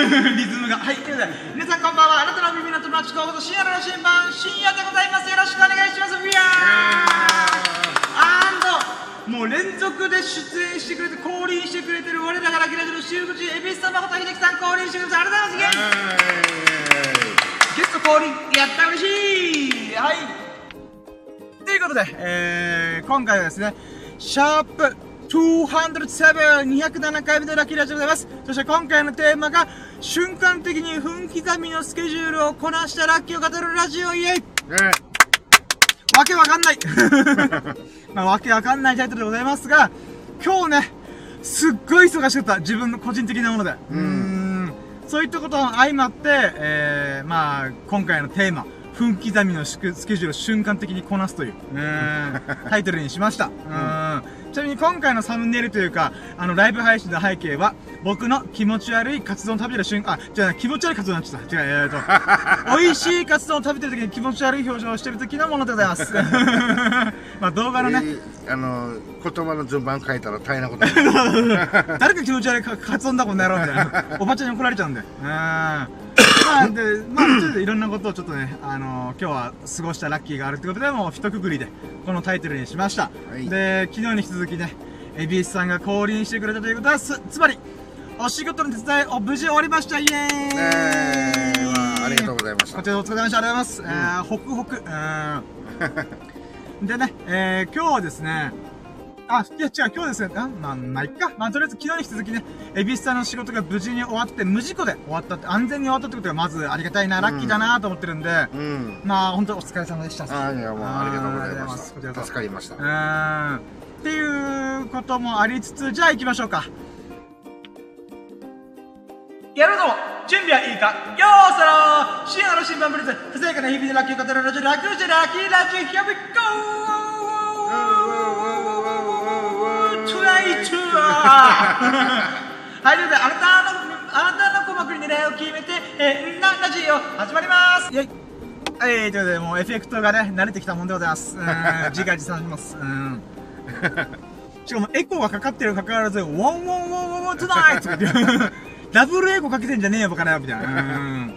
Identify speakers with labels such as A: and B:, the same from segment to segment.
A: リズムが。はい、ということで、皆さんこんばんは。あなたの耳の友達候補と深夜の新版、深夜でございます。よろしくお願いします。ビヤーアンド、もう連続で出演してくれて、降臨してくれてる我らがラキラジの収録中、恵比寿さん、誠秀樹さん降臨してくれてありがとうございます。ゲスト降臨、やった嬉しいはい。ということで、えー、今回はですね、シャープ207、207回目のラッキーラジオでございます。そして今回のテーマが、瞬間的に分刻みのスケジュールをこなしたラッキーを語るラジオイエイわけわかんない まあ、わけわかんないタイトルでございますが、今日ね、すっごい忙しかった。自分の個人的なもので。うーん。そういったことが相まって、えー、まあ、今回のテーマ、分刻みのスケジュールを瞬間的にこなすという、うーん、タイトルにしました。うーん。ちなみに今回のサムネイルというか、あの、ライブ配信の背景は、僕の気持ち悪いカツ丼を食べてる瞬間、あ、じゃあ気持ち悪いカツ丼になっちゃった。違う、えーと、美味しいカツ丼を食べてる時に気持ち悪い表情をしてる時のものでございます。まあ動画のね、
B: えーあの言葉の順番書いたら大変なこと
A: 誰か気持ち悪いカカツ丼だこの野郎みたいな。おばちゃんに怒られちゃうんで。うん。まあ、で、まあ、ちょっといろんなことをちょっとね、あの今日は過ごしたラッキーがあるってことで、もう一括りで、このタイトルにしました。
B: い
A: で、昨日に引き続きね、エビスさんが降臨してくれたということは、す、つまり、お仕事の手伝いを無事終わりましたイエーイ、
B: えーまあありがとうございました
A: こちらお疲れ様でした。ありがとうございます。えー、ホクホク。うん。でね、えー、今日はですね、あ、いや違う、今日ですね、あ、まあ、まあ、いっか。まあ、とりあえず昨日に引き続きね、エビスさんの仕事が無事に終わって、無事故で終わったって、安全に終わったってことがまずありがたいな、ラッキーだなと思ってるんで、
B: うん
A: まあ、本当お疲れ様でした。
B: あいやもうありがとうございまし
A: こちらこそ
B: た助かりました
A: うーん。っていうこともありつつ、じゃあ行きましょうか。やるぞ準備はいいかよーそろ深夜の新聞ブリズ、ささやかな日々でラッキーを語るラジオ、ラッキーラジオ、ラッキーラジオ、Here we go! Tonight! はい、ということで、あなたの、あなたの鼓膜に狙いを決めて、えー、な、ラジオ、始まりますイェイはい、ということで、もうエフェクトがね、慣れてきたもんでございます。うん、自画自賛します。うん。しかも、エコーがかかってるにかかわらず、ウォンウォンウォンウォンウォン tonight とか言って、ダブルエコーかけてんじゃねえよ、バカなよ、みたいな。うん。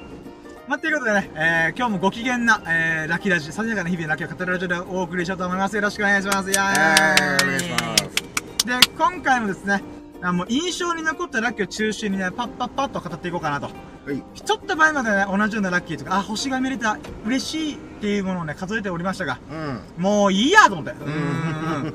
A: まあ、ということでね、えー、今日もご機嫌な、えー、ラッキーラジオ、ささやかな日々のラッキーを語るラジオでお送りしようと思います。よろしくお願いします。イェーイ
B: お願いします
A: で、今回もですね、あもう印象に残ったラッキーを中心にね、パッパッパッと語っていこうかなと。
B: はい
A: ちょっと前までね、同じようなラッキーとか、あ、星が見れた、嬉しいっていうものをね、数えておりましたが、
B: うん
A: もういいやと思って。うん。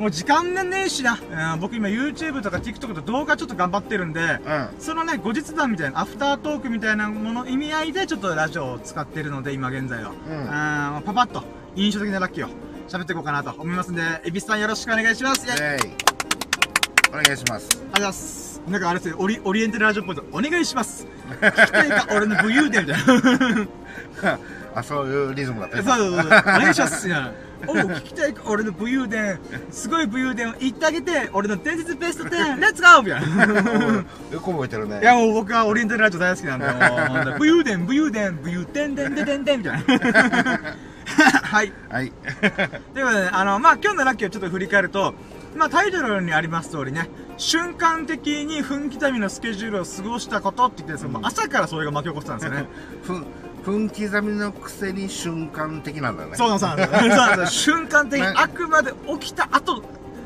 A: もう時間ねねえしな。うん、僕今 YouTube とか TikTok と動画ちょっと頑張ってるんで、
B: うん
A: そのね、後日談みたいな、アフタートークみたいなもの、意味合いでちょっとラジオを使ってるので、今現在は。
B: うん
A: うん、パパッと、印象的なラッキーを喋っていこうかなと思いますんで、エビスさんよろしくお願いします。イェイ
B: お願いします
A: ありがとうございます。なんかあれですね、オリ、オリエンタルラジオっぽいと、お願いします。聞きたいか、俺の武勇伝みたいな。
B: あそういうリズムだった
A: そうそうそう。お願いします。おう、聞きたいか、俺の武勇伝。すごい武勇伝を言ってあげて、俺の伝説ベスト10、レッツゴーみたいな。
B: よく覚えてるね
A: いやもう僕はオリエンタルラジオ大好きなんで、武勇伝、武勇伝、武勇伝、伝、伝、伝、伝、みたいな。はい。
B: はい
A: ということでね、あの、まあ、今日のラッキーをちょっと振り返ると、まあ、タイトルにあります通りね、瞬間的に分刻みのスケジュールを過ごしたことって言ってですう朝からそれが巻き起こってたんですよね。
B: ふ分刻みのくせに瞬間的なんだよね
A: そうなんですそうなんですそうなんです瞬間的あくまで起きた後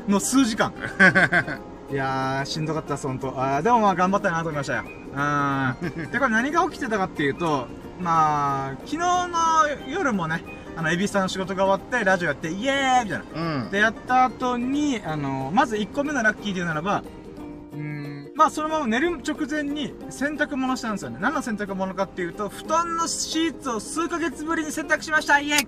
A: の数時間。いやー、しんどかったです、ほんと。あーでもまあ頑張ったなと思いましたよ。うん。で、これ何が起きてたかっていうと、まあ、昨日の夜もね、あの、エビスさんの仕事が終わって、ラジオやって、イエーイみたいな。
B: うん
A: で、やった後に、あの、まず1個目のラッキーで言うならば、うーん、まあそのまま寝る直前に洗濯物したんですよね。何の洗濯物かっていうと、布団のシーツを数ヶ月ぶりに洗濯しましたイエイ
B: ね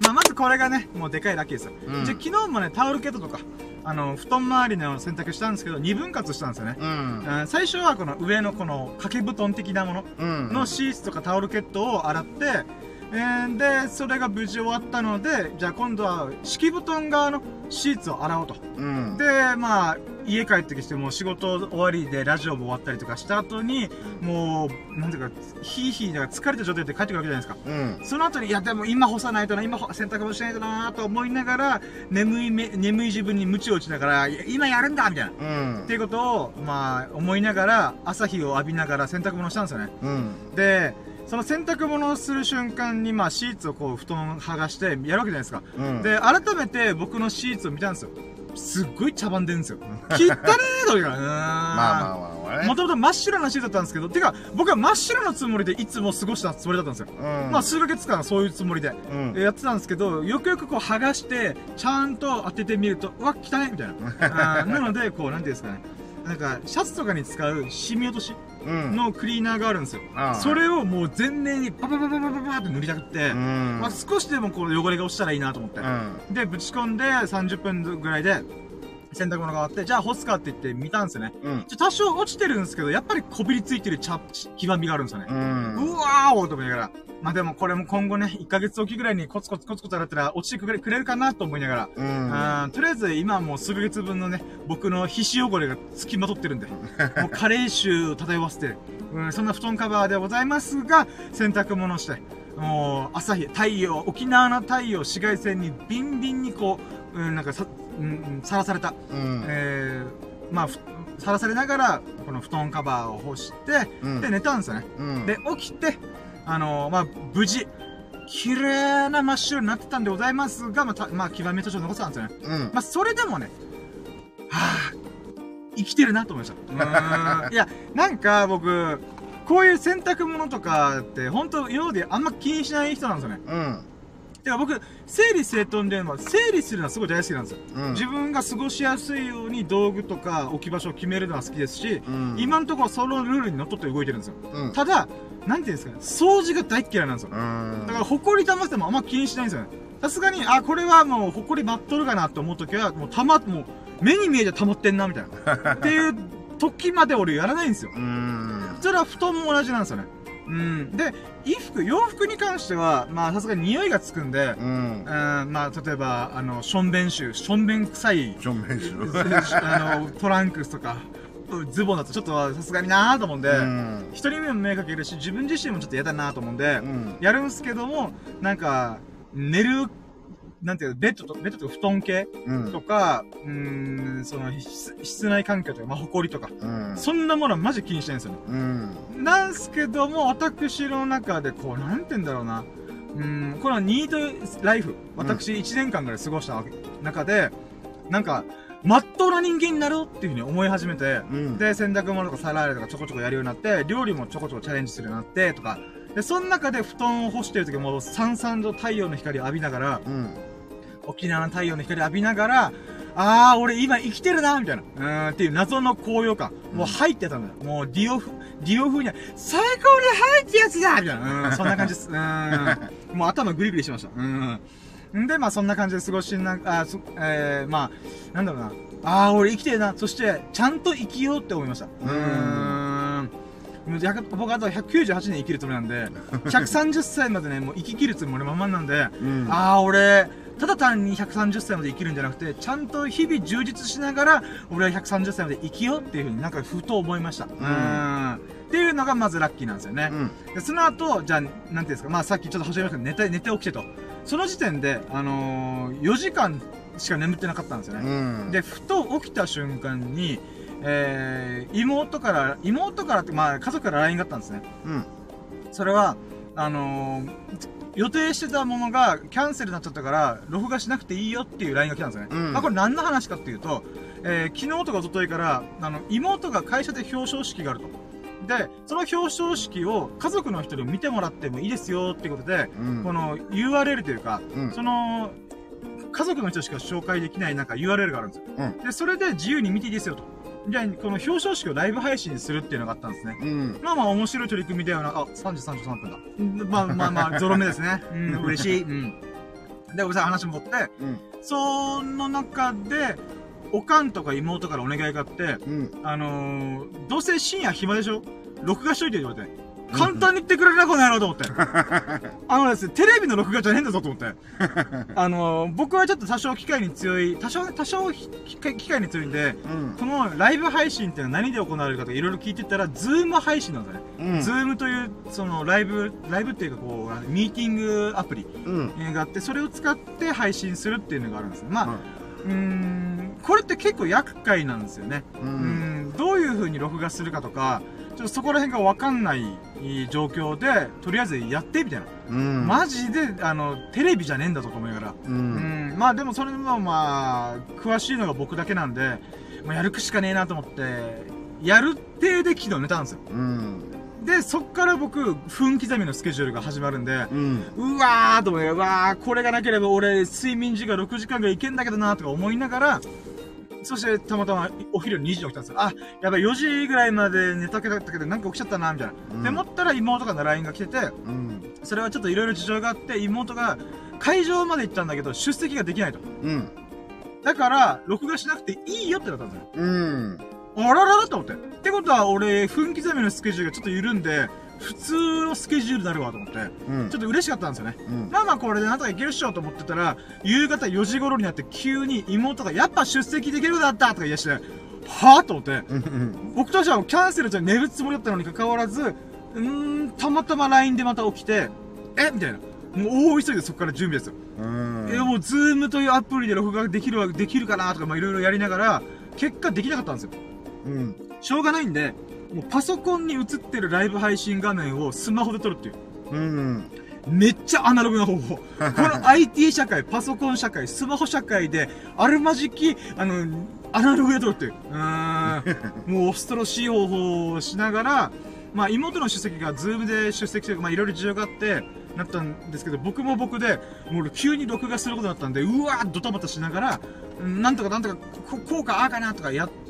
A: まあまずこれがね、もうでかいラッキーですよ。
B: うん
A: じゃあ昨日もね、タオルケットとか、あの、布団周りの洗濯したんですけど、2分割したんですよね。
B: えうん
A: うん最初はこの上のこの掛け布団的なもの
B: うん
A: のシーツとかタオルケットを洗って、えーで、それが無事終わったので、じゃあ今度は敷布団側のシーツを洗おうと。
B: うん
A: で、まあ、家帰ってきてもう仕事終わりでラジオも終わったりとかした後に、もう、なんていうか、ヒーヒーだから疲れた状態で帰ってくるわけじゃないですか。
B: うん。
A: その後に、いや、でも今干さないとな、今洗濯もしないとな、と思いながら、眠いめ、眠い自分に鞭を打ちながら、今やるんだみたいな。
B: うん
A: っていうことを、まあ、思いながら、朝日を浴びながら洗濯物をしたんですよね。
B: うん。
A: で、その洗濯物をする瞬間に、まあ、シーツをこう、布団剥がしてやるわけじゃないですか。
B: うん。
A: で、改めて僕のシーツを見たんですよ。すっごい茶番でんですよ。汚ねえというか、うーん。
B: まあまあまあ。
A: もともと真っ白なシーツだったんですけど、てか、僕は真っ白なつもりでいつも過ごしたつもりだったんですよ。
B: うん。
A: まあ、数ヶ月間はそういうつもりで、
B: うん。
A: やってたんですけど、よくよくこう剥がして、ちゃんと当ててみると、うわ、汚いみたいな。なので、こう、なんていうんですかね。なんか、シャツとかに使う染み落とし
B: うん。
A: のクリーナーがあるんですよ。
B: ああ
A: それをもう全面にパパパパパパパって塗りたくって、
B: うん。
A: まあ、少しでもこう汚れが落ちたらいいなと思って。
B: うん。
A: で、ぶち込んで30分ぐらいで、洗濯物が終わって、じゃあ干すかって言って見たんですよね。
B: うん。
A: 多少落ちてるんですけど、やっぱりこびりついてる茶、黄ばみがあるんですよね。
B: う。
A: うんわーおーと思いながら。まあでもこれも今後ね、1ヶ月おきぐらいにコツコツコツコツ洗ったら落ちてくれくれるかなと思いながら。
B: うん。
A: とりあえず今はもう数ヶ月分のね、僕の皮脂汚れが付きまとってるんで、もう加齢臭を漂わせてる。うん、そんな布団カバーではございますが、洗濯物をして、もう朝日、太陽、沖縄の太陽、紫外線にビンビンにこう、うん、なんかさ、うん、うんさらされた。
B: うん。
A: えー、まあ、ふさらされながら、この布団カバーを干して、
B: うん
A: で、寝たんですよね。
B: うん。
A: で、起きて、あのーまあ、無事、綺麗な真っ白になってたんでございますが、まあ、たまあ、黄ばみとちょっと残ってたんですよね。
B: うん。
A: まあ、それでもね、はぁ、生きてるなと思いました。いや、なんか僕、こういう洗濯物とかって、本当今まであんま気にしない人なんですよね。
B: うん。
A: てか僕、整理整頓で、まあ、整理するのはすごい大好きなんですよ。
B: うん。
A: 自分が過ごしやすいように道具とか置き場所を決めるのは好きですし、
B: うん。
A: 今のところそのルールにのっとって動いてるんですよ。
B: うん。
A: ただ、なんていうんですかね、掃除が大っ嫌いなんですよ。
B: うん。
A: だから、埃溜まってもあんま気にしないんですよね。さすがに、あ、これはもう、埃舞っとるかなと思うときは、もう溜ま、もう、目に見えて溜まってんな、みたいな。っていう時まで俺やらないんですよ。
B: うん。
A: それは布団も同じなんですよね。うん。で、衣服、洋服に関しては、まあ、さすがに匂いがつくんで、
B: うん。
A: うん、まあ、例えば、あの、しょんべん臭、しょんべん臭い、
B: 正面しろ。
A: あの、トランクスとか、ズボンだとちょっとさすがになーと思うんで、
B: うん。
A: 一人目も迷惑かけるし、自分自身もちょっと嫌だなと思うんで、
B: うん。
A: やるんすけども、なんか、寝る、なんていうの、ベッドと、ベッドとか布団系
B: うん
A: と。か、うーん、その、室室内環境とか、まあ、埃とか、
B: うん。
A: そんなものはマジ気にしないんですよね。
B: うん。
A: なんすけども、私の中で、こう、なんて言うんだろうな。うーん、このニートライフ、私1年間ぐらい過ごしたわけ中で、なんか、まっとうな人間になろうっていうふうに思い始めて、
B: うん。
A: で、洗濯物とか皿洗いとかちょこちょこやるようになって、料理もちょこちょこチャレンジするようになって、とか、で、その中で布団を干してる時も、さんさんと太陽の光を浴びながら、
B: うん。
A: 沖縄の太陽の光を浴びながら、あー、俺今生きてるな、みたいな。うーん、っていう謎の高揚感。もう入ってたんだよ。もうディオフ、ディオ風には、最高に入ってやつだみたいな。うん、そんな感じです。うーん。もう頭グリグリしました。うん。んで、まあそんな感じで過ごしな、あ、そ、えー、まあ、なんだろうな。あー、俺生きてるな。そして、ちゃんと生きようって思いました。うーん。僕あと198年生きるつもりなんで、130歳までね、もう生き切るつもりままなんで、
B: うん。
A: ああ、俺、ただ単に130歳まで生きるんじゃなくて、ちゃんと日々充実しながら、俺は130歳まで生きようっていうふうになんかふと思いました。うーん。っていうのがまずラッキーなんですよね。
B: うん。
A: で、その後、じゃあ、なんていうんですか、まあさっきちょっと始めましたけど、寝て、寝て起きてと。その時点で、あのー、4時間しか眠ってなかったんですよね。
B: うん。
A: で、ふと起きた瞬間に、えー、妹から、妹からって、まあ家族から LINE があったんですね。
B: うん。
A: それは、あのー予定してたものがキャンセルになっちゃったから、録画しなくていいよっていう LINE が来たんですよね。
B: うん
A: まあこれ何の話かっていうと、えー昨日とか一昨日から、あの、妹が会社で表彰式があると。で、その表彰式を家族の人に見てもらってもいいですよっていうことで、
B: うん。
A: この URL というか、
B: うん。
A: その、家族の人しか紹介できないなんか URL があるんですよ。
B: うん
A: で、それで自由に見ていいですよと。じゃあ、この表彰式をライブ配信するっていうのがあったんですね。
B: うん。
A: まあまあ面白い取り組みだよな。あ、3時33分だ。うんまあまあまあ、ゾロ目ですね。うん、嬉しい。うん。で、ごさい、話戻って、
B: うん。
A: その中で、おかんとか妹からお願いがあって、
B: うん。
A: あのー、どうせ深夜暇でしょ？録画しといてって言われて。簡単に言ってくれるな、この野郎と思って。あのですね、テレビの録画じゃねえんだぞと思って。あのー、僕はちょっと多少機械に強い、多少、多少機械に強いんで、
B: うん
A: このライブ配信っていうのは何で行われるかとかいろいろ聞いてたら、ズーム配信なんだね。
B: うん
A: ズームという、そのライブ、ライブっていうかこう、ミーティングアプリがあって、それを使って配信するっていうのがあるんですね。まあ、
B: は
A: うーん、これって結構厄介なんですよね。
B: う
A: うんん、どういう風に録画するかとか、ちょっとそこら辺がわかんない状況で、とりあえずやってみたいな。
B: うん
A: マジで、あの、テレビじゃねえんだぞと思いながら。
B: う
A: うんん、まあでもそれもまあ、詳しいのが僕だけなんで、まあ、やるしかねえなと思って、やるってで昨日寝たんですよ。
B: うん
A: で、そっから僕、分刻みのスケジュールが始まるんで、
B: うん
A: うわーと思って、うわー、これがなければ俺、睡眠時間6時間がいけんだけどなとか思いながら、そしてたまたまお昼2時に起きたんですよ。あ、やばい、4時ぐらいまで寝たけだったけど、なんか起きちゃったな、みたいな。
B: うん
A: で、思ったら妹からの LINE が来てて、
B: うん
A: それはちょっといろいろ事情があって、妹が会場まで行ったんだけど、出席ができないと。
B: うん
A: だから、録画しなくていいよってなったんですよ。
B: うん
A: あらららと思って。ってことは、俺、分刻みのスケジュールがちょっと緩んで、普通のスケジュールになるわと思って、
B: うん
A: ちょっと嬉しかったんですよね。
B: うん
A: まあまあこれでなんとかいけるっしょと思ってたら、夕方4時頃になって急に妹がやっぱ出席できるようになったとか言い出して、はぁと思って、
B: うん
A: 僕としてはキャンセルじゃ寝るつもりだったのに関わらず、うーん、たまたま LINE でまた起きて、えみたいな。もう大急ぎでそこから準備ですよ。
B: うん
A: え、もうズームというアプリで録画できるわ、できるかなとかまあいろいろやりながら、結果できなかったんですよ。
B: うん
A: しょうがないんで、もうパソコンに映ってるライブ配信画面をスマホで撮るっていう。
B: うん
A: めっちゃアナログな方法。この IT 社会、パソコン社会、スマホ社会で、あるまじき、あの、アナログで撮るっていう。うーん。もう恐ろしい方法をしながら、まあ妹の出席がズームで出席して、まあいろいろ事情があって、なったんですけど、僕も僕で、もう急に録画することになったんで、うわードタバタしながら、うんなんとかなんとか、ここうかああかなとかやって、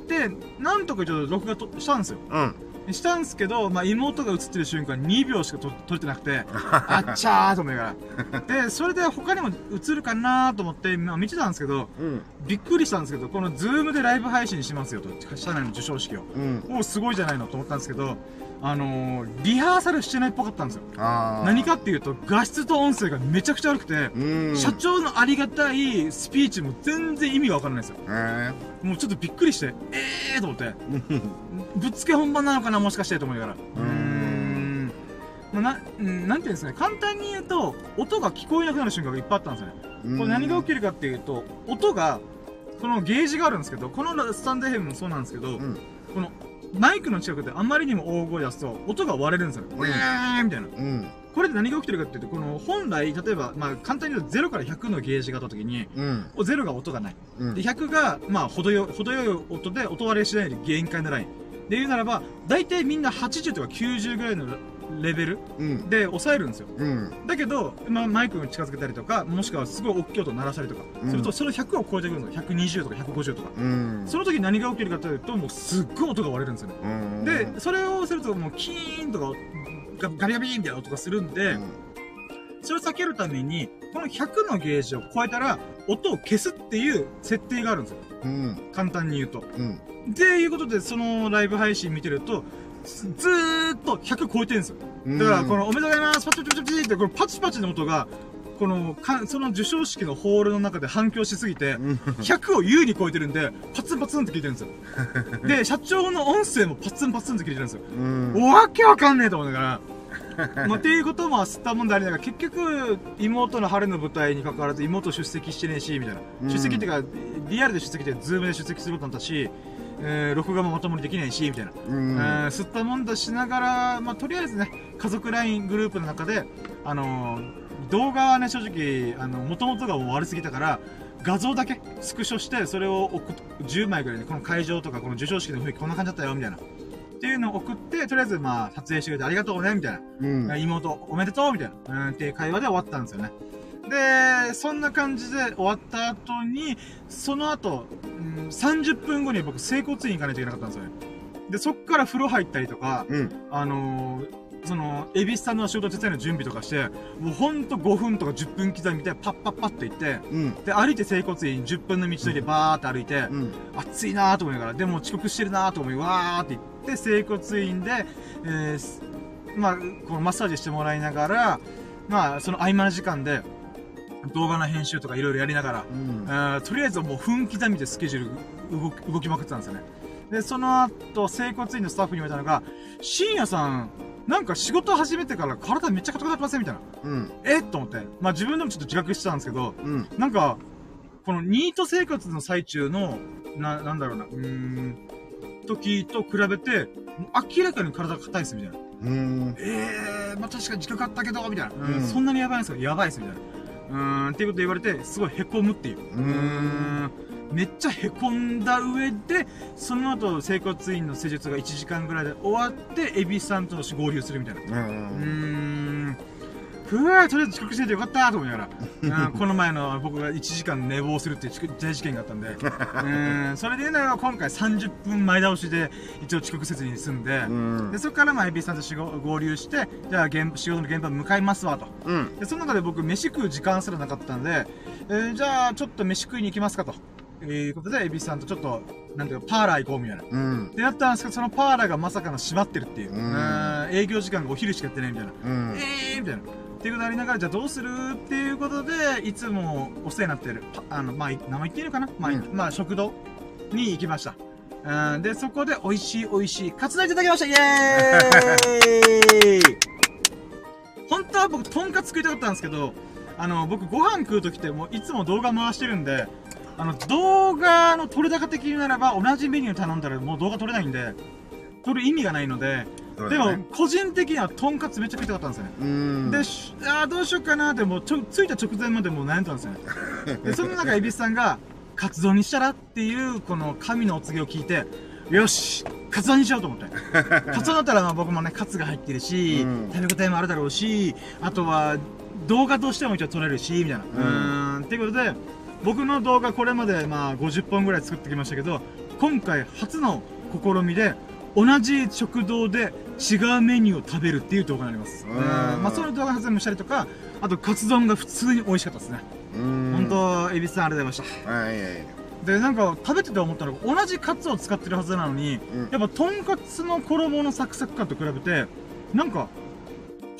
A: なんとかちょっと録画としたんですよ。
B: うん
A: したんですけど、まあ、妹が映ってる瞬間2秒しかと撮れてなくて、あっちゃーと思いながら。で、それで他にも映るかなと思って、まあ、見てたんですけど、
B: うん
A: びっくりしたんですけど、このズームでライブ配信しますよと、社内の授賞式を。
B: うん
A: おお、すごいじゃないのと思ったんですけど、あのー、リハーサルしてないっぽかったんですよ。何かっていうと、画質と音声がめちゃくちゃ悪くて、
B: うん
A: 社長のありがたいスピーチも全然意味がわからないんですよ。
B: え
A: もうちょっとびっくりして、えーと思って。
B: え
A: ぶっつけ本番なのかなもしかしてと思いながら。
B: うーん
A: まあ、な、うんなんていうんですかね。簡単に言うと、音が聞こえなくなる瞬間がいっぱいあったんですよね。これ何が起きるかっていうと、音が、このゲージがあるんですけど、このスタンド FM もそうなんですけど、
B: うん
A: このマイクの近くであんまりにも大声出すと、音が割れるんですよ。
B: ん
A: ウェーンみたいな。
B: うん
A: これで何が起きてるかっていうと、この本来、例えば、まあ簡単に言うと0から100のゲージがあった時に、
B: うん
A: 0が音がない。
B: うん
A: で、100が、まあ、程よ、程よい音で音割れしないで限界のライン。で言うならば、大体みんな80とか90ぐらいのレベル
B: うん
A: で抑えるんですよ。
B: うん
A: だけど、まあ、マイクに近づけたりとか、もしくはすごい大きい音鳴らしたりとか、
B: うん
A: すると、その100を超えてくるんですよ。120とか150とか。
B: うん
A: その時何が起きるかというと、もうすっごい音が割れるんですよね。
B: うん
A: で、それをすると、もうキーンとか、ガガビガビーンみたいな音がするんで、それを避けるために、この100のゲージを超えたら、音を消すっていう設定があるんですよ。
B: うん
A: 簡単に言うと。
B: うん
A: っていうことで、そのライブ配信見てると、ずずーっと100超えてるんですよ。
B: うん
A: だから、この、おめでとうございますパチパチパチパチって、このパチパチの音が、この、かその授賞式のホールの中で反響しすぎて、
B: うん
A: 100を優に超えてるんで、パツンパツンって聞いてるんですよ。で、社長の音声もパツンパツンって聞いてるんですよ。
B: うん
A: おわけわかんねえと思いながら。まあ、っていうことも吸ったもんでありながら、結局、妹の晴れの舞台に関わらず妹出席してねえし、みたいな。
B: うん
A: 出席っていうか、リアルで出席で、ズームで出席することになったし、えー、録画もまともにできないし、みたいな。
B: うん
A: えー吸ったもんだしながら、まあ、とりあえずね、家族 LINE グループの中で、あのー動画はね、正直、あの、元々がもう悪すぎたから、画像だけスクショして、それを送っ10枚ぐらいで、この会場とか、この授賞式の雰囲気こんな感じだったよ、みたいな。っていうのを送って、とりあえず、まあ、撮影してくれてありがとうね、みたいな。
B: うん
A: 妹、おめでとうみたいな。うん、っていう会話で終わったんですよね。で、そんな感じで終わった後に、その後、うん、30分後に僕、整骨院行かないといけなかったんですよね。で、そっから風呂入ったりとか、
B: うん。
A: あのーその、エビスさんの仕事手伝いの準備とかして、もうほんと5分とか10分刻みでパッパッパッと行って、
B: うん。
A: で、歩いて整骨院10分の道のりでバーって歩いて、
B: うん。
A: 暑いなーと思いながら、でも遅刻してるなーと思い、わーって言って、整骨院で、えーすまあ、このマッサージしてもらいながら、まあ、その合間の時間で、動画の編集とかいろいろやりながら、
B: うん
A: とりあえずもう分刻みでスケジュール動き動きまくってたんですよね。で、その後、整骨院のスタッフに言われたのが、深夜さん、なんか仕事始めてから体めっちゃ硬くなってません？みたいな。
B: うん
A: え？っと思って。まあ自分でもちょっと自覚してたんですけど、
B: うん
A: なんか、このニート生活の最中の、な、なんだろうな、うーん、時と比べて、明らかに体が硬いですみたいな。
B: うん
A: ええー、まあ確かに自覚あったけど、みたいな。うん
B: うん
A: そんなにやばいんですか？やばいです、みたいな。うーん、っていうこと言われて、すごい凹むっていう。
B: う
A: うーんめっちゃ凹んだ上で、その後、整骨院の施術が1時間ぐらいで終わって、エビさんと合流するみたいな。
B: う
A: うーん。ふわーとりあえず遅刻しててよかったと思いながら、うん、この前の僕が1時間寝坊するっていう大事件があったんで、うん、それで言うなら今回30分前倒しで一応遅刻せずに済んで、
B: ん
A: でそこからまあエビさんと合流して、じゃあ現仕事の現場向かいますわと。
B: うん
A: で、その中で僕飯食う時間すらなかったんで、えーじゃあちょっと飯食いに行きますかと。いうことで、エビさんとちょっと、なんていうか、パーラー行こうみたいな。
B: うん
A: で、やったんですけど、そのパーラーがまさかの閉まってるっていう。
B: うん
A: うん営業時間がお昼しかやってないみたいな。
B: うん
A: えーみたいな。っていうことありながら、じゃあどうするっていうことで、いつもお世話になってる、パあの、まあ、い名前言っていいのかな？まあ、
B: うん。
A: まあ、食堂に行きました。うん、で、そこで美味しい美味しいカツ丼いただきました。イエーイ！本当は僕、とんかつ食いたかったんですけど、あの、僕ご飯食うときってもういつも動画回してるんで、あの、動画の撮れ高的にならば同じメニュー頼んだらもう動画撮れないんで、撮る意味がないので、でも個人的にはとんかつめっちゃ食いたかったんですよね。
B: うん
A: で、しあーどうしようかなって、もうちょ、着いた直前までもう悩んだんですよね。で、その中、蛭子さんが、カツ丼にしたらっていう、この神のお告げを聞いて、よしカツ丼にしようと思って。カツ丼だったらまあ僕もね、カツが入ってるし、
B: うん
A: 食べ応えもあるだろうし、あとは、動画としても一応撮れるし、みたいな。うーん、っていうことで、僕の動画これまでまあ50本ぐらい作ってきましたけど、今回初の試みで、同じ食堂で違うメニューを食べるっていう動画になります。まあその動画発もしたりとか、あとカツ丼が普通に美味しかったですね。
B: うん
A: 本当、エビスさんありがとうございまし
B: はいはいはい
A: た。で、なんか食べてて思ったのが、同じカツを使ってるはずなのに、
B: うん
A: やっぱとんかつの衣のサクサク感と比べて、なんか、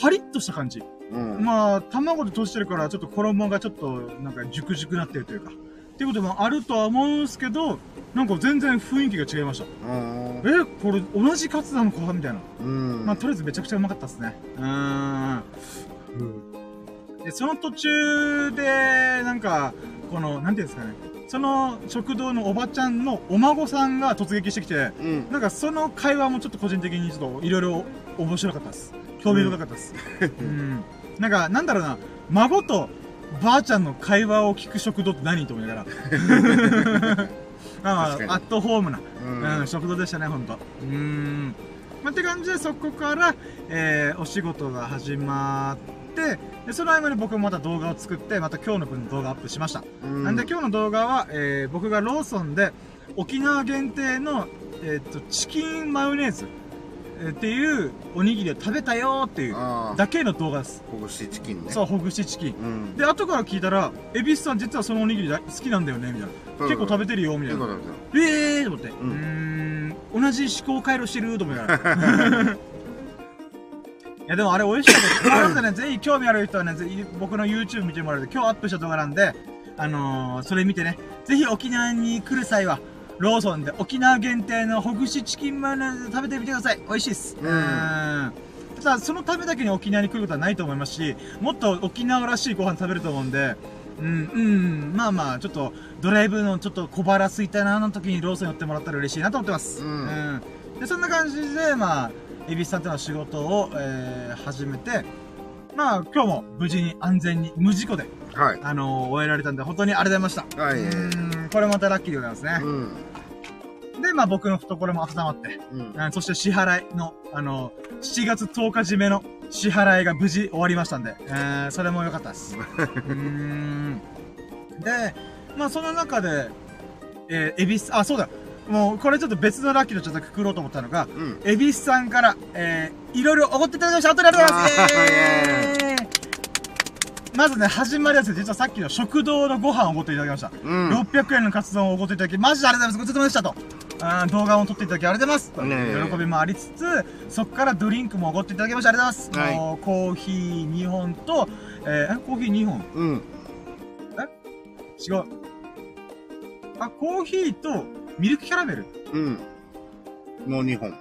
A: パリッとした感じ。
B: うん
A: まあ、卵で閉じてるから、ちょっと衣がちょっと、なんか、熟々なってるというか。っていうこともあるとは思うんですけど、なんか全然雰囲気が違いました。
B: うん
A: え、これ同じカツなのか？みたいな。
B: うん
A: まあ、とりあえずめちゃくちゃうまかったですね。うーん。で、その途中で、なんか、この、なんていうんですかね。その食堂のおばちゃんのお孫さんが突撃してきて、
B: うん
A: なんかその会話もちょっと個人的にちょっといろいろ面白かったです。興味深かったです。うん。なんか、なんだろうな、孫とばあちゃんの会話を聞く食堂って何と思いながら。まあ
B: 確かに
A: アットホームな、
B: うん
A: うん、食堂でしたね、ほんと。うーん。まあ、って感じで、そこから、えー、お仕事が始まって、で、その合間に僕もまた動画を作って、また今日の分の動画アップしました。
B: うん
A: なんで今日の動画は、えー僕がローソンで沖縄限定の、えー、とチキンマヨネーズ、えーっていうおにぎりを食べたよーっていう
B: ああ
A: だけの動画です。
B: ほぐしチキンね
A: そう、ほぐしチキン。
B: うん
A: で、後から聞いたら、エビスさん実はそのおにぎり大好きなんだよねみたいな。結構食べてるよみたいな。
B: ということだ
A: えーと思って。うー
B: ん
A: ん、同じ思考回路してると思いながら。いやでもあれ美味しかったです。なのでね、ぜひ興味ある人はね、ぜひ僕の YouTube 見てもらうと、今日アップした動画なんで、あのー、それ見てね、ぜひ沖縄に来る際は、ローソンで沖縄限定のほぐしチキンマヨネーズ食べてみてください。美味しいです。
B: うん
A: んただ、そのためだけに沖縄に来ることはないと思いますし、もっと沖縄らしいご飯食べると思うんで、うん、うん、まあまあ、ちょっと、ドライブのちょっと小腹空いたな、の時にローソン寄ってもらったら嬉しいなと思ってます。
B: うん
A: うんで、そんな感じで、まあ、エビスさんとの仕事を、えー、始めて、まあ、今日も無事に安全に、無事故で、
B: はい
A: あのー終えられたんで、本当にありがとうございました。
B: はい
A: うん、これまたラッキーでございますね。
B: うん
A: で、まあ僕の懐も温まって、
B: うん
A: うんそして支払いの、あの、7月10日締めの支払いが無事終わりましたんで、えー、それも良かったです。うーん。で、まあその中で、えー、エビス、あ、そうだ。もう、これちょっと別のラッキーとちょっとくくろうと思ったのが、
B: うん
A: エビスさんから、えー、いろいろおごっていただきました。ありがとうございます。まずね、始まりはですね、実はさっきの食堂のご飯をおごっていただきました。
B: うん
A: 600円のカツ丼をおごっていただき、マジでありがとうございます。ごちそうさまでしたと。あー動画を撮っていただきありがとうございます。喜びもありつつ、そこからドリンクもおごっていただきましてありがとうございます。
B: はい
A: コーヒー2本と、えー、えコーヒー2本？
B: うん。
A: 違う。あ、コーヒーとミルクキャラメル？
B: うん。の2本。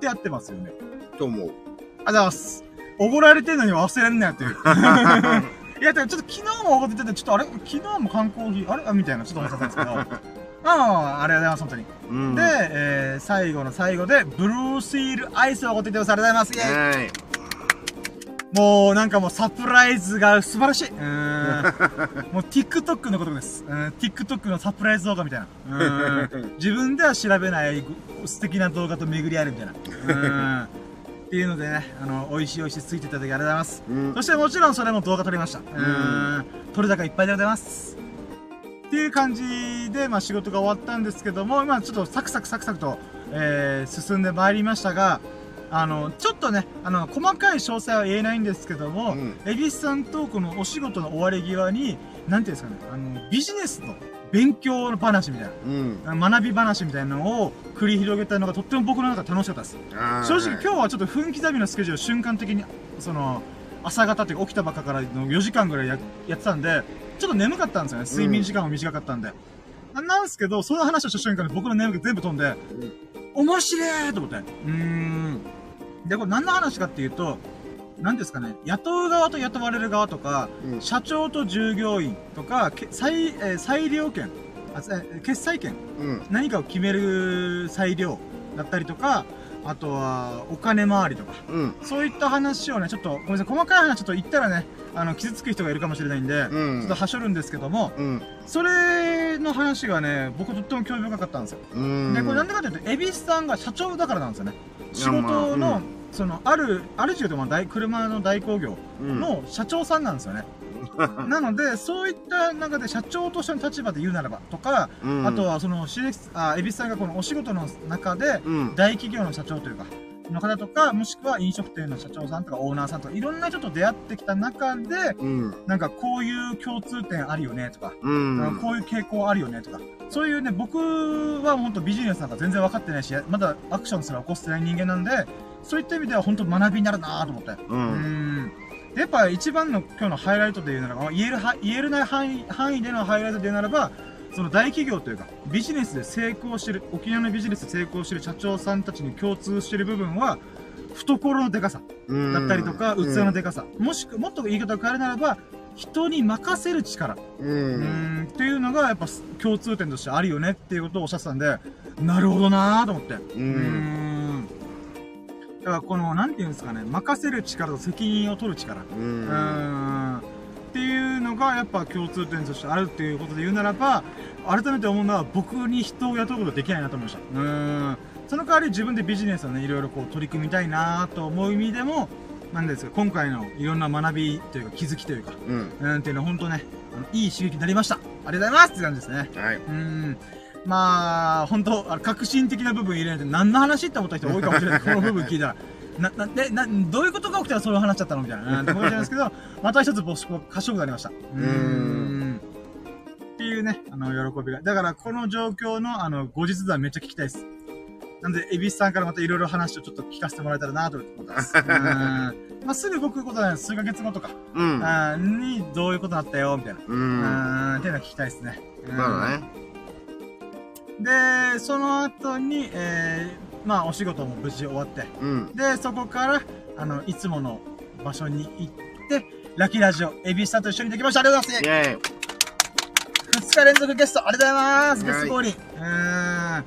A: でやってますよね。
B: と思う。
A: ありがとうございます。おごられてんのに忘れんなよっていう。いや、でもちょっと昨日もおごってて、ちょっとあれ？昨日も缶コーヒー、あれ？あみたいな、ちょっと思ってたんですけど。ああ、ありがとうございます、本当に。
B: うん。
A: で、えー、最後の最後で、ブルーシールアイスをおごっていただきありがとうございます。イェイ
B: はい。
A: もうなんかもうサプライズが素晴らしい。うーん。もう TikTok のことです。うん、TikTok のサプライズ動画みたいな。うん。自分では調べない素敵な動画と巡り合えるみたいな。うん。っていうのでね、あの、美味しい美味しいついていただきありがとうございます。
B: うん
A: そしてもちろんそれも動画撮りました。うん。撮れ高いっぱいでございます。っていう感じで、まあ仕事が終わったんですけども、今ちょっとサクサクサクサクと、えー、進んでまいりましたが、あの、ちょっとね、あの、細かい詳細は言えないんですけども、
B: うん
A: 恵比寿さんとこのお仕事の終わり際に、なんていうんですかね、あの、ビジネスの勉強の話みたい
B: うん。
A: な、学び話みたいなのを繰り広げたのがとっても僕の中で楽しかったです。正直今日はちょっと分刻みのスケジュール瞬間的に、その、朝方っていうか起きたばっかからの4時間ぐらいややってたんで、ちょっと眠かったんですよね。睡眠時間も短かったんで。ななんですけど、その話をした瞬間に僕の眠気全部飛んで、面白いと思って。うーん。で、これ何の話かっていうと、何ですかね、雇う側と雇われる側とか、
B: うん
A: 社長と従業員とか、け裁、えー裁量権、あえ決済権、
B: うん。
A: 何かを決める裁量だったりとか、あとはお金回りとか、
B: うん。
A: そういった話をね、ちょっと、ごめんなさい、細かい話ちょっと言ったらね、あの、傷つく人がいるかもしれないんで、
B: うん
A: ちょっとはしょるんですけども、
B: うん。
A: それの話がね、僕とっても興味深かったんですよ。
B: うん。
A: で、これなんでかというと、恵比寿さんが社長だからなんですよね。仕事の、
B: うん
A: その、ある、ある種でも大、車の代行業
B: うん、
A: の社長さんなんですよね。なので、そういった中で社長としての立場で言うならば、とか、
B: うん
A: あとはその、あ、恵比寿さんがこのお仕事の中で、
B: うん。
A: 大企業の社長というか、の方とか、もしくは飲食店の社長さんとかオーナーさんとか、いろんな人と出会ってきた中で、
B: うん。
A: なんかこういう共通点あるよねとか、
B: うん。
A: こういう傾向あるよねとか、そういうね、僕は本当ビジネスなんか全然分かってないし、まだアクションすら起こしてない人間なんで、そういった意味では本当学びになるなと思って。
B: う。
A: うんん。でやっぱ一番の今日のハイライトで言うならば、言えるは、言えるない範囲、範囲でのハイライトで言うならば、その大企業というか、ビジネスで成功してる、沖縄のビジネスで成功してる社長さんたちに共通してる部分は、懐のでかさ
B: うん。
A: だったりとか、器のでかさ。もしく、もっと言い方を変えるならば、人に任せる力。
B: う。
A: うんん、っていうのがやっぱ共通点としてあるよねっていうことをおっしゃってたんで、なるほどなぁと思って。うーん。だからこの、なんていうんですかね、任せる力と責任を取る力。
B: う。
A: ん。っていうのがやっぱ共通点としてあるっていうことで言うならば、改めて思うのは僕に人を雇うことできないなと思いました。うーん。その代わり自分でビジネスをね、いろいろこう取り組みたいなと思う意味でも、なんですか、今回のいろんな学びというか気づきというか、
B: うん。
A: うん、っていうのは本当ね、あの、いい刺激になりました。ありがとうございますって感じですね。
B: はい。
A: うーん。まあ、本当革新的な部分入れないと何の話って思った人多いかもしれない。この部分聞いたら。な、な、で、な、どういうことが起きたらそういう話しちゃったのみたいな。とじゃないですけど、また一つ僕、賢くなりました。うーん。っていうね、あの、喜びが。だから、この状況の、あの、後日談めっちゃ聞きたいです。なんで、エビスさんからまたいろいろ話をちょっと聞かせてもらえたらなと思ってます。うん。まあ、すぐ動くことはない数ヶ月後とか、
B: うん。
A: あーに、どういうことだったよ、みたいな。
B: う。
A: うんっていうのは聞きたいですね。うん
B: まだね。
A: で、その後に、えー、まあ、お仕事も無事終わって、
B: うん。
A: で、そこから、あの、いつもの場所に行って、ラッキーラジオ、エビスさんと一緒にできました。ありがとうございます。
B: イェーイ。
A: 二日連続ゲスト、ありがとうございます。ゲ
B: はい
A: スト降臨。う。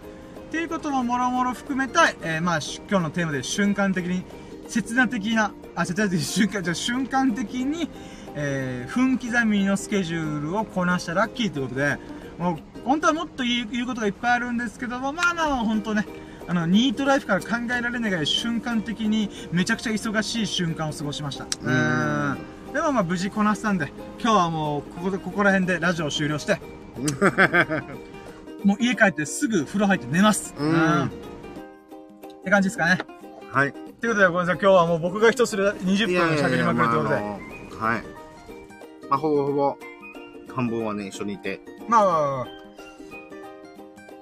A: っていうことももろもろ含めた、えー、まあ、し今日のテーマで瞬間的に、切な的な、あ、切な的に瞬間、じゃあ瞬間的に、えー、分刻みのスケジュールをこなしたラッキーということで、もう、本当はもっと言う言うことがいっぱいあるんですけども、まあまあ、本当ね、あの、ニートライフから考えられないぐらい瞬間的にめちゃくちゃ忙しい瞬間を過ごしました。うーん。でもまあ無事こなしたんで、今日はもう、ここで、ここら辺でラジオを終了して、もう家帰ってすぐ風呂入って寝ます。
B: うん
A: って感じですかね。
B: はい。
A: ということで、ごめんなさい。今日はもう僕が一つで20分喋りまくるということで。
B: まあはい。まあ、ほぼほぼ、半分はね、一緒にいて。
A: まあまあ、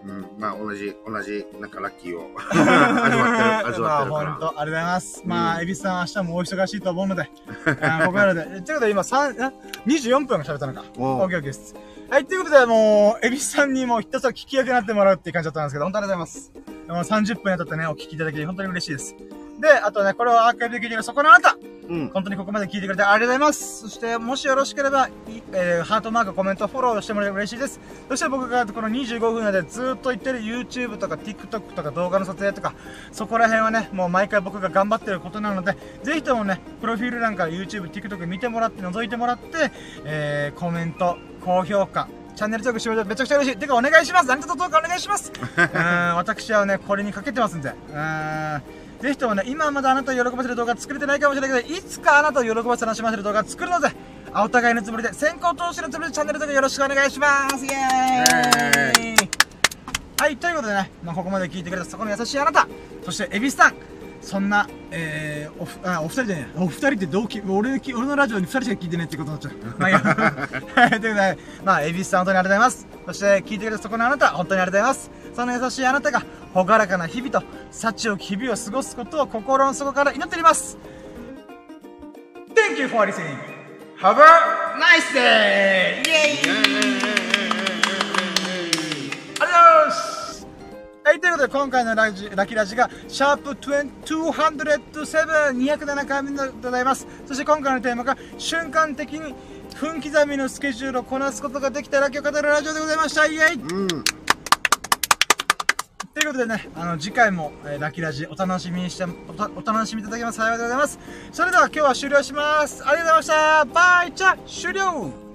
B: うん、まあ同じ、同じ、なんかラッキーを 味わってる、味わってる
A: まあ、
B: から。
A: 本当ありがとうございます。まあ、エビスさん明日もお忙しいと思うので、あここからで。ということで、今、三あ24分喋ったのか。オッケーオッケーです。はい、ということで、もう、エビスさんにもうひたすら聞き役になってもらうっていう感じだったんですけど、本当ありがとうございます。もう30分やったってね、お聞きいただき、本当に嬉しいです。で、あとね、これをアーカイブで聞いてるそこのあなた
B: うん。
A: 本当にここまで聞いてくれてありがとうございます。そして、もしよろしければ、いえーハートマーク、コメント、フォローしてもらえれば嬉しいです。そして僕がこの25分までずっと言ってる YouTube とか TikTok とか動画の撮影とか、そこら辺はね、もう毎回僕が頑張ってることなので、ぜひともね、プロフィール欄から YouTube、TikTok 見てもらって、覗いてもらって、えー、コメント、高評価、チャンネル登録してもらえめちゃくちゃ嬉しい。てかお願いします。何卒どうかお願いします。うーん、私はね、これにかけてますんで。うーん。ぜひともね、今はまだあなたを喜ばせる動画作れてないかもしれないけど、いつかあなたを喜ばせ楽しませる動画作るので、あお互いのつもりで、先行投資のつもりでチャンネル登録よろしくお願いしますイエーイはい、ということでね、まあ、ここまで聞いてくれたそこの優しいあなた、そして、エビスさん、そんな、えー、おふ、あ、お二人でね、お二人って同期、俺き、俺のラジオに二人しか聞いてないってことになっちゃう。まあいいや。はい、ということで、まあ、エビスさん本当にありがとうございます。そして、聞いてくれたそこのあなた、本当にありがとうございます。その優しいあなたが、ほがらかな日々と、幸を日々を過ごすことを心の底から祈っております。Thank you for listening. Have a nice day! イェイありがとうございますはい、ということで今回のラジラキラジがシャープ207、207回目でございます。そして今回のテーマが瞬間的に分刻みのスケジュールをこなすことができたら今日語るラジオでございました。イェイ
B: うん。
A: ということでね、あの、次回も、えーラキラジお楽しみにして、おお楽しみいただけます。幸いでございます。それでは今日は終了します。ありがとうございました。バイチャ終了